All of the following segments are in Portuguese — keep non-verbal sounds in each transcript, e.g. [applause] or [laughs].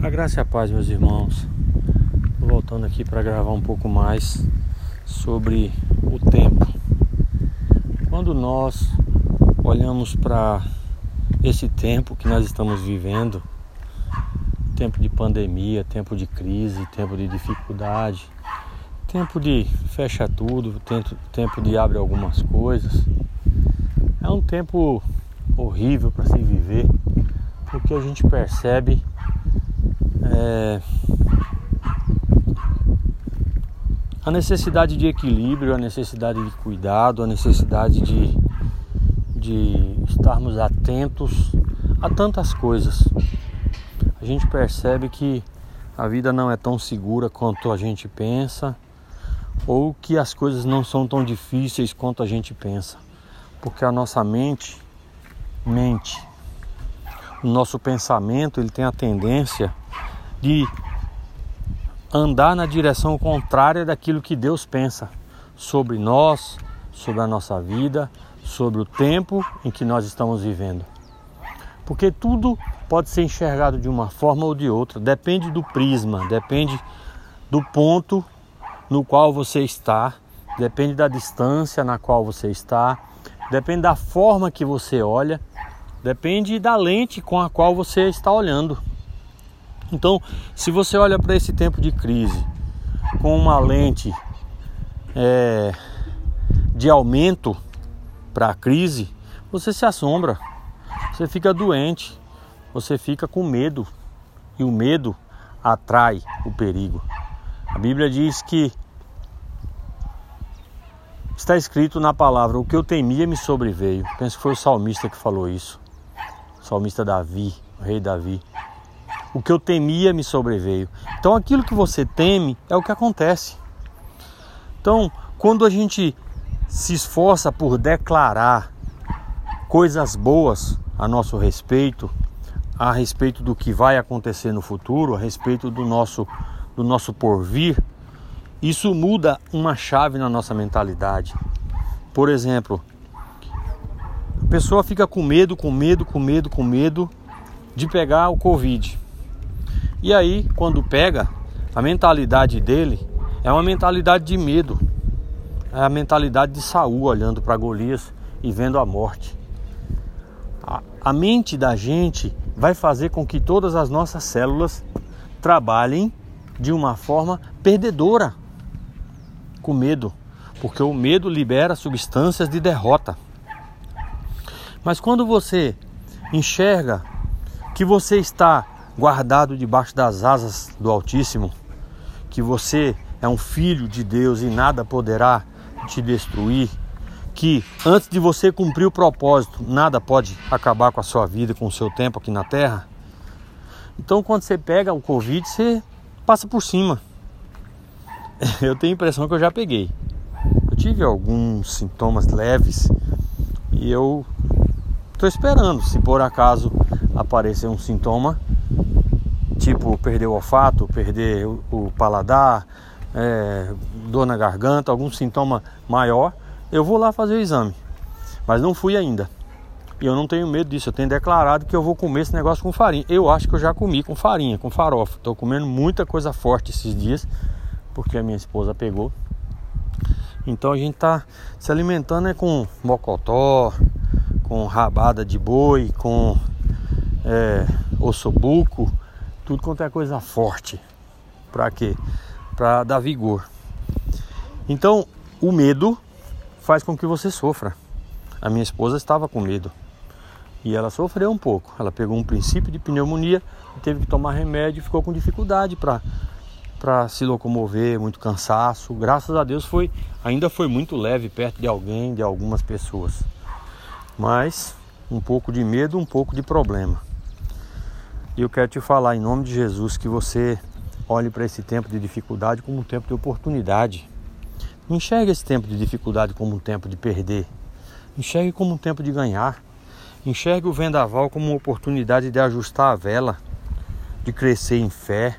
A graça e a paz, meus irmãos. Tô voltando aqui para gravar um pouco mais sobre o tempo. Quando nós olhamos para esse tempo que nós estamos vivendo, tempo de pandemia, tempo de crise, tempo de dificuldade, tempo de fecha tudo, tempo, de abre algumas coisas, é um tempo horrível para se viver, porque a gente percebe é, a necessidade de equilíbrio, a necessidade de cuidado, a necessidade de, de estarmos atentos a tantas coisas. A gente percebe que a vida não é tão segura quanto a gente pensa, ou que as coisas não são tão difíceis quanto a gente pensa, porque a nossa mente mente. O nosso pensamento ele tem a tendência de andar na direção contrária daquilo que Deus pensa sobre nós, sobre a nossa vida, sobre o tempo em que nós estamos vivendo. Porque tudo pode ser enxergado de uma forma ou de outra, depende do prisma, depende do ponto no qual você está, depende da distância na qual você está, depende da forma que você olha, depende da lente com a qual você está olhando. Então, se você olha para esse tempo de crise com uma lente é, de aumento para a crise, você se assombra, você fica doente, você fica com medo e o medo atrai o perigo. A Bíblia diz que está escrito na palavra: O que eu temia me sobreveio. Penso que foi o salmista que falou isso. O salmista Davi, o rei Davi o que eu temia me sobreveio. Então aquilo que você teme é o que acontece. Então, quando a gente se esforça por declarar coisas boas a nosso respeito, a respeito do que vai acontecer no futuro, a respeito do nosso do nosso porvir, isso muda uma chave na nossa mentalidade. Por exemplo, a pessoa fica com medo, com medo, com medo, com medo de pegar o Covid. E aí, quando pega, a mentalidade dele é uma mentalidade de medo, é a mentalidade de Saul olhando para Golias e vendo a morte. A, a mente da gente vai fazer com que todas as nossas células trabalhem de uma forma perdedora, com medo, porque o medo libera substâncias de derrota. Mas quando você enxerga que você está guardado debaixo das asas do Altíssimo, que você é um filho de Deus e nada poderá te destruir, que antes de você cumprir o propósito, nada pode acabar com a sua vida, com o seu tempo aqui na terra. Então, quando você pega o Covid, você passa por cima. [laughs] Eu tenho a impressão que eu já peguei. Eu tive alguns sintomas leves e eu estou esperando, se por acaso aparecer um sintoma, tipo perder o olfato, perder o, paladar, é, dor na garganta, algum sintoma maior, eu vou lá fazer o exame. Mas não fui ainda. E eu não tenho medo disso. Eu tenho declarado que eu vou comer esse negócio com farinha. Eu acho que eu já comi com farinha, com farofa. Estou comendo muita coisa forte esses dias, porque a minha esposa pegou. Então a gente está se alimentando é com mocotó, com rabada de boi, com é, ossobuco tudo quanto é coisa forte. Para quê? Para dar vigor. Então, o medo faz com que você sofra. A minha esposa estava com medo e ela sofreu um pouco. Ela pegou um princípio de pneumonia, teve que tomar remédio e ficou com dificuldade para para se locomover, muito cansaço. Graças a Deus foi ainda foi muito leve perto de alguém, de algumas pessoas. Mas um pouco de medo, um pouco de problema. E eu quero te falar em nome de Jesus que você olhe para esse tempo de dificuldade como um tempo de oportunidade. Não enxergue esse tempo de dificuldade como um tempo de perder. Enxergue como um tempo de ganhar. Enxergue o vendaval como uma oportunidade de ajustar a vela, de crescer em fé,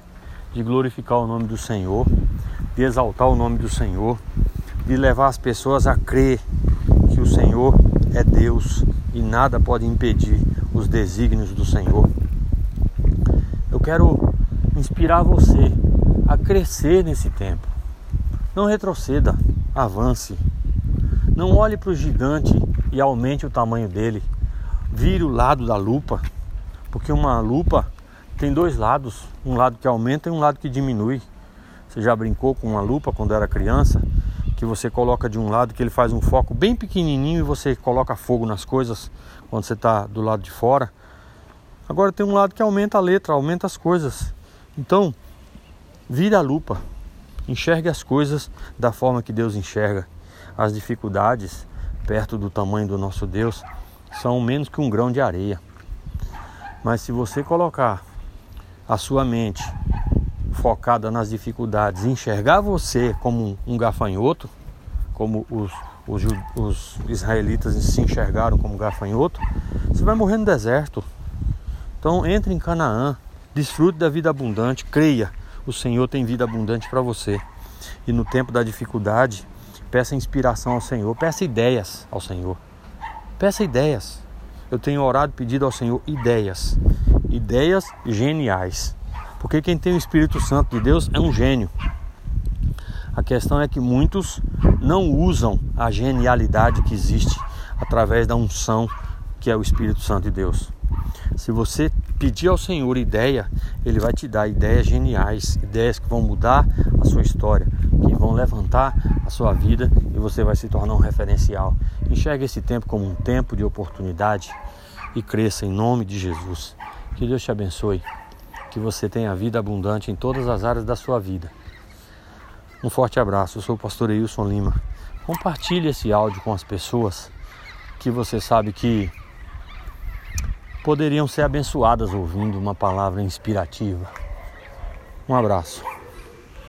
de glorificar o nome do Senhor, de exaltar o nome do Senhor, de levar as pessoas a crer que o Senhor é Deus e nada pode impedir os desígnios do Senhor. Eu quero inspirar você a crescer nesse tempo. Não retroceda, avance. Não olhe para o gigante e aumente o tamanho dele. Vire o lado da lupa, porque uma lupa tem dois lados, um lado que aumenta e um lado que diminui. Você já brincou com uma lupa quando era criança? Que você coloca de um lado, que ele faz um foco bem pequenininho e você coloca fogo nas coisas quando você está do lado de fora. Agora tem um lado que aumenta a letra, aumenta as coisas. Então, vire a lupa, enxergue as coisas da forma que Deus enxerga. As dificuldades, perto do tamanho do nosso Deus, são menos que um grão de areia. Mas se você colocar a sua mente focada nas dificuldades, enxergar você como um gafanhoto, como os, os, os israelitas se enxergaram como gafanhoto, você vai morrer no deserto. Então entre em Canaã, desfrute da vida abundante, creia, o Senhor tem vida abundante para você. E no tempo da dificuldade, peça inspiração ao Senhor, peça ideias ao Senhor. Peça ideias. Eu tenho orado pedido ao Senhor ideias, ideias geniais. Porque quem tem o Espírito Santo de Deus é um gênio. A questão é que muitos não usam a genialidade que existe através da unção que é o Espírito Santo de Deus. Se você pedir ao Senhor ideia, Ele vai te dar ideias geniais, ideias que vão mudar a sua história, que vão levantar a sua vida e você vai se tornar um referencial. Enxergue esse tempo como um tempo de oportunidade e cresça em nome de Jesus. Que Deus te abençoe que você tenha vida abundante em todas as áreas da sua vida. Um forte abraço, eu sou o pastor Eilson Lima. Compartilhe esse áudio com as pessoas que você sabe que poderiam ser abençoadas ouvindo uma palavra inspirativa. Um abraço.